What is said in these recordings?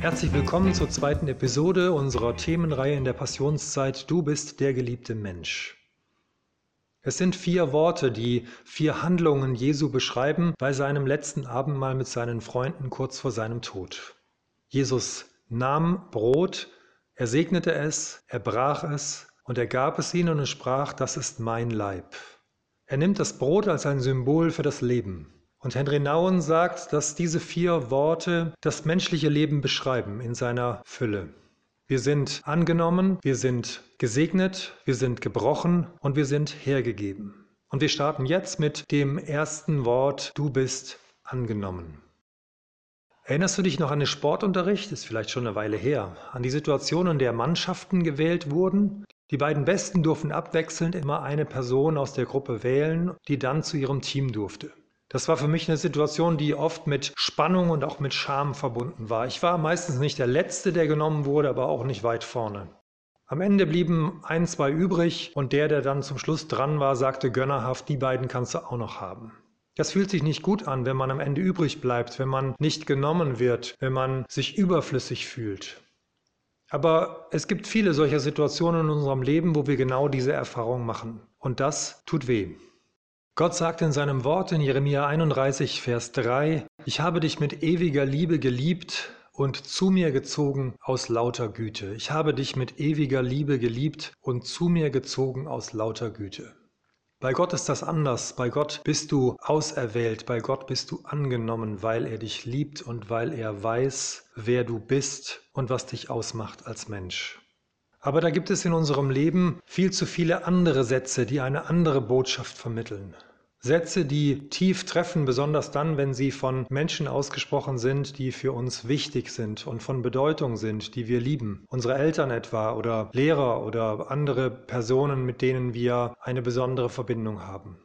Herzlich willkommen zur zweiten Episode unserer Themenreihe in der Passionszeit Du bist der geliebte Mensch. Es sind vier Worte, die vier Handlungen Jesu beschreiben bei seinem letzten Abendmahl mit seinen Freunden kurz vor seinem Tod. Jesus nahm Brot, er segnete es, er brach es und er gab es ihnen und sprach, das ist mein Leib. Er nimmt das Brot als ein Symbol für das Leben. Und Henry Nouwen sagt, dass diese vier Worte das menschliche Leben beschreiben in seiner Fülle. Wir sind angenommen, wir sind gesegnet, wir sind gebrochen und wir sind hergegeben. Und wir starten jetzt mit dem ersten Wort, du bist angenommen. Erinnerst du dich noch an den Sportunterricht? Ist vielleicht schon eine Weile her. An die Situation, in der Mannschaften gewählt wurden. Die beiden Besten durften abwechselnd immer eine Person aus der Gruppe wählen, die dann zu ihrem Team durfte. Das war für mich eine Situation, die oft mit Spannung und auch mit Scham verbunden war. Ich war meistens nicht der Letzte, der genommen wurde, aber auch nicht weit vorne. Am Ende blieben ein, zwei übrig und der, der dann zum Schluss dran war, sagte gönnerhaft, die beiden kannst du auch noch haben. Das fühlt sich nicht gut an, wenn man am Ende übrig bleibt, wenn man nicht genommen wird, wenn man sich überflüssig fühlt. Aber es gibt viele solcher Situationen in unserem Leben, wo wir genau diese Erfahrung machen. Und das tut weh. Gott sagt in seinem Wort in Jeremia 31, Vers 3, Ich habe dich mit ewiger Liebe geliebt und zu mir gezogen aus lauter Güte. Ich habe dich mit ewiger Liebe geliebt und zu mir gezogen aus lauter Güte. Bei Gott ist das anders. Bei Gott bist du auserwählt, bei Gott bist du angenommen, weil er dich liebt und weil er weiß, wer du bist und was dich ausmacht als Mensch. Aber da gibt es in unserem Leben viel zu viele andere Sätze, die eine andere Botschaft vermitteln. Sätze, die tief treffen, besonders dann, wenn sie von Menschen ausgesprochen sind, die für uns wichtig sind und von Bedeutung sind, die wir lieben. Unsere Eltern etwa oder Lehrer oder andere Personen, mit denen wir eine besondere Verbindung haben.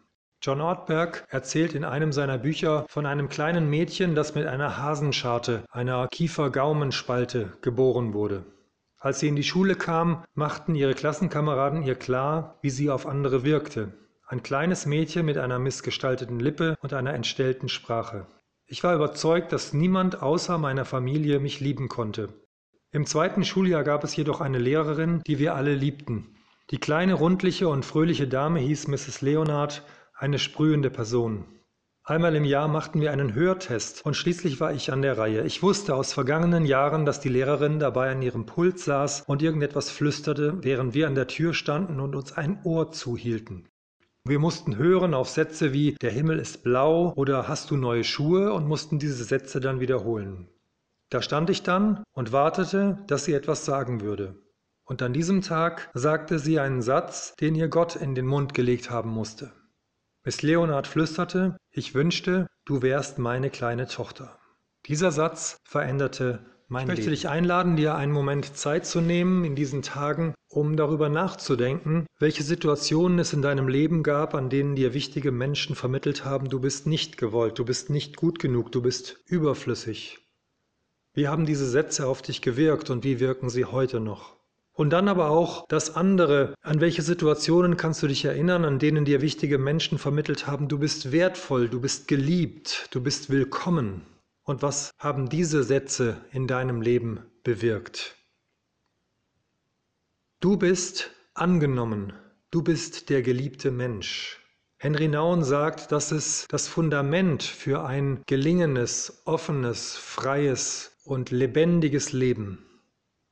John Ortberg erzählt in einem seiner Bücher von einem kleinen Mädchen, das mit einer Hasenscharte, einer Kiefer-Gaumenspalte geboren wurde. Als sie in die Schule kam, machten ihre Klassenkameraden ihr klar, wie sie auf andere wirkte. Ein kleines Mädchen mit einer missgestalteten Lippe und einer entstellten Sprache. Ich war überzeugt, dass niemand außer meiner Familie mich lieben konnte. Im zweiten Schuljahr gab es jedoch eine Lehrerin, die wir alle liebten. Die kleine, rundliche und fröhliche Dame hieß Mrs. Leonard, eine sprühende Person. Einmal im Jahr machten wir einen Hörtest und schließlich war ich an der Reihe. Ich wusste aus vergangenen Jahren, dass die Lehrerin dabei an ihrem Pult saß und irgendetwas flüsterte, während wir an der Tür standen und uns ein Ohr zuhielten. Wir mussten hören auf Sätze wie Der Himmel ist blau oder Hast du neue Schuhe und mussten diese Sätze dann wiederholen. Da stand ich dann und wartete, dass sie etwas sagen würde. Und an diesem Tag sagte sie einen Satz, den ihr Gott in den Mund gelegt haben musste. Miss Leonard flüsterte, ich wünschte, du wärst meine kleine Tochter. Dieser Satz veränderte mein ich möchte Leben. dich einladen, dir einen Moment Zeit zu nehmen in diesen Tagen, um darüber nachzudenken, welche Situationen es in deinem Leben gab, an denen dir wichtige Menschen vermittelt haben, du bist nicht gewollt, du bist nicht gut genug, du bist überflüssig. Wie haben diese Sätze auf dich gewirkt und wie wirken sie heute noch? Und dann aber auch das andere, an welche Situationen kannst du dich erinnern, an denen dir wichtige Menschen vermittelt haben, du bist wertvoll, du bist geliebt, du bist willkommen. Und was haben diese Sätze in deinem Leben bewirkt? Du bist angenommen, du bist der geliebte Mensch. Henry Naun sagt, dass es das Fundament für ein gelingenes, offenes, freies und lebendiges Leben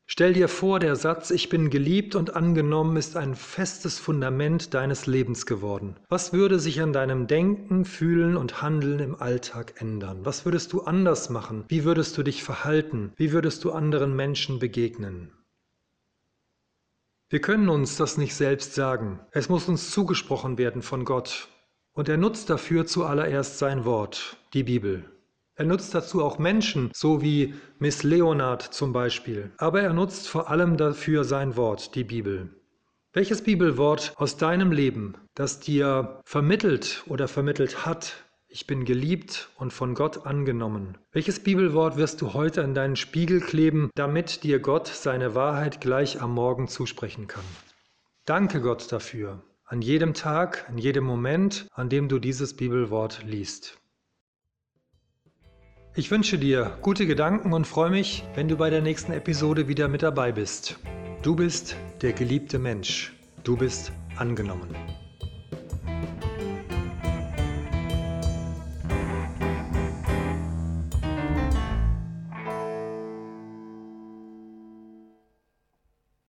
Stell dir vor, der Satz Ich bin geliebt und angenommen ist ein festes Fundament deines Lebens geworden. Was würde sich an deinem Denken, Fühlen und Handeln im Alltag ändern? Was würdest du anders machen? Wie würdest du dich verhalten? Wie würdest du anderen Menschen begegnen? Wir können uns das nicht selbst sagen. Es muss uns zugesprochen werden von Gott. Und er nutzt dafür zuallererst sein Wort, die Bibel. Er nutzt dazu auch Menschen, so wie Miss Leonard zum Beispiel. Aber er nutzt vor allem dafür sein Wort, die Bibel. Welches Bibelwort aus deinem Leben, das dir vermittelt oder vermittelt hat, ich bin geliebt und von Gott angenommen. Welches Bibelwort wirst du heute an deinen Spiegel kleben, damit dir Gott seine Wahrheit gleich am Morgen zusprechen kann? Danke Gott dafür, an jedem Tag, an jedem Moment, an dem du dieses Bibelwort liest. Ich wünsche dir gute Gedanken und freue mich, wenn du bei der nächsten Episode wieder mit dabei bist. Du bist der geliebte Mensch. Du bist angenommen.